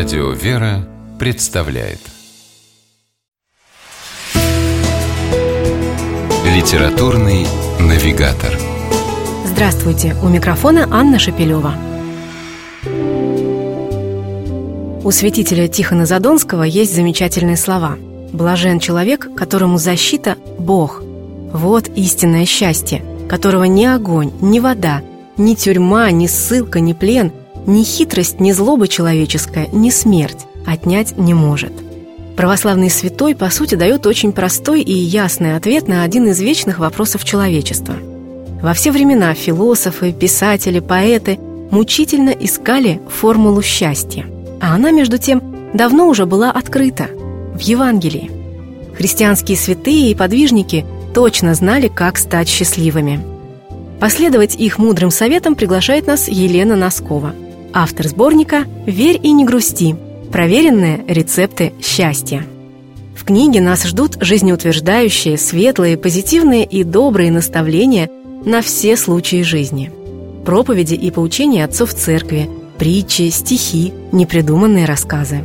Радио «Вера» представляет Литературный навигатор Здравствуйте! У микрофона Анна Шапилева. У святителя Тихона Задонского есть замечательные слова. «Блажен человек, которому защита – Бог. Вот истинное счастье, которого ни огонь, ни вода, ни тюрьма, ни ссылка, ни плен, ни хитрость, ни злоба человеческая, ни смерть отнять не может». Православный святой, по сути, дает очень простой и ясный ответ на один из вечных вопросов человечества. Во все времена философы, писатели, поэты мучительно искали формулу счастья. А она, между тем, давно уже была открыта в Евангелии. Христианские святые и подвижники точно знали, как стать счастливыми. Последовать их мудрым советам приглашает нас Елена Носкова, автор сборника «Верь и не грусти», Проверенные рецепты счастья. В книге нас ждут жизнеутверждающие, светлые, позитивные и добрые наставления на все случаи жизни. Проповеди и поучения отцов церкви, притчи, стихи, непридуманные рассказы.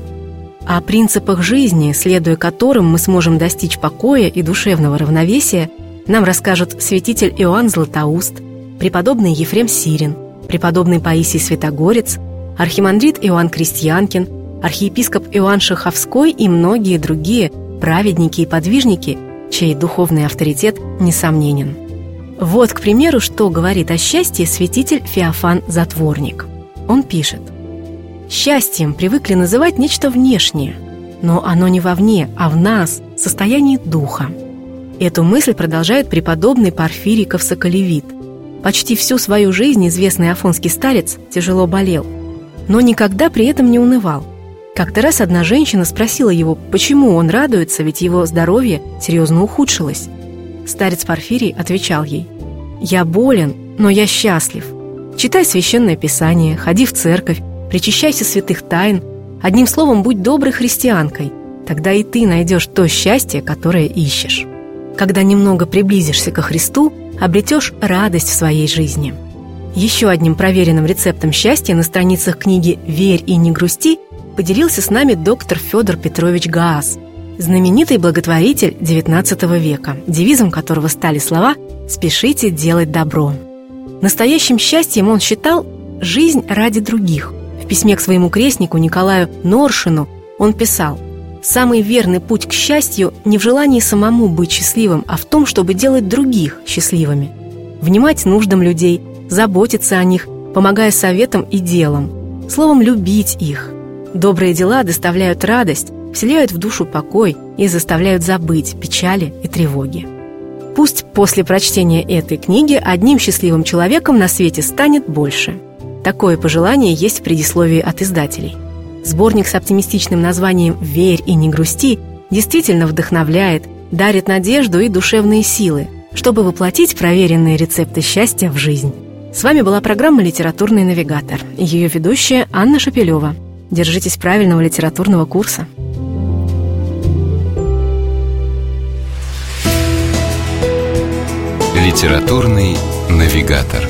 О принципах жизни, следуя которым мы сможем достичь покоя и душевного равновесия, нам расскажут святитель Иоанн Златоуст, преподобный Ефрем Сирин, преподобный Паисий Святогорец, архимандрит Иоанн Крестьянкин, архиепископ Иоанн Шаховской и многие другие праведники и подвижники, чей духовный авторитет несомненен. Вот, к примеру, что говорит о счастье святитель Феофан Затворник. Он пишет «Счастьем привыкли называть нечто внешнее, но оно не вовне, а в нас, состоянии духа. Эту мысль продолжает преподобный Порфириков Соколевит. Почти всю свою жизнь известный афонский старец тяжело болел, но никогда при этом не унывал – как-то раз одна женщина спросила его, почему он радуется, ведь его здоровье серьезно ухудшилось. Старец Порфирий отвечал ей, «Я болен, но я счастлив. Читай священное писание, ходи в церковь, причащайся святых тайн, одним словом, будь доброй христианкой, тогда и ты найдешь то счастье, которое ищешь. Когда немного приблизишься ко Христу, обретешь радость в своей жизни». Еще одним проверенным рецептом счастья на страницах книги «Верь и не грусти» поделился с нами доктор Федор Петрович Гаас, знаменитый благотворитель XIX века, девизом которого стали слова «Спешите делать добро». Настоящим счастьем он считал «жизнь ради других». В письме к своему крестнику Николаю Норшину он писал «Самый верный путь к счастью не в желании самому быть счастливым, а в том, чтобы делать других счастливыми, внимать нуждам людей, заботиться о них, помогая советам и делам, словом, любить их, Добрые дела доставляют радость, вселяют в душу покой и заставляют забыть печали и тревоги. Пусть после прочтения этой книги одним счастливым человеком на свете станет больше. Такое пожелание есть в предисловии от издателей. Сборник с оптимистичным названием «Верь и не грусти» действительно вдохновляет, дарит надежду и душевные силы, чтобы воплотить проверенные рецепты счастья в жизнь. С вами была программа «Литературный навигатор» и ее ведущая Анна Шапилева – Держитесь правильного литературного курса. Литературный навигатор.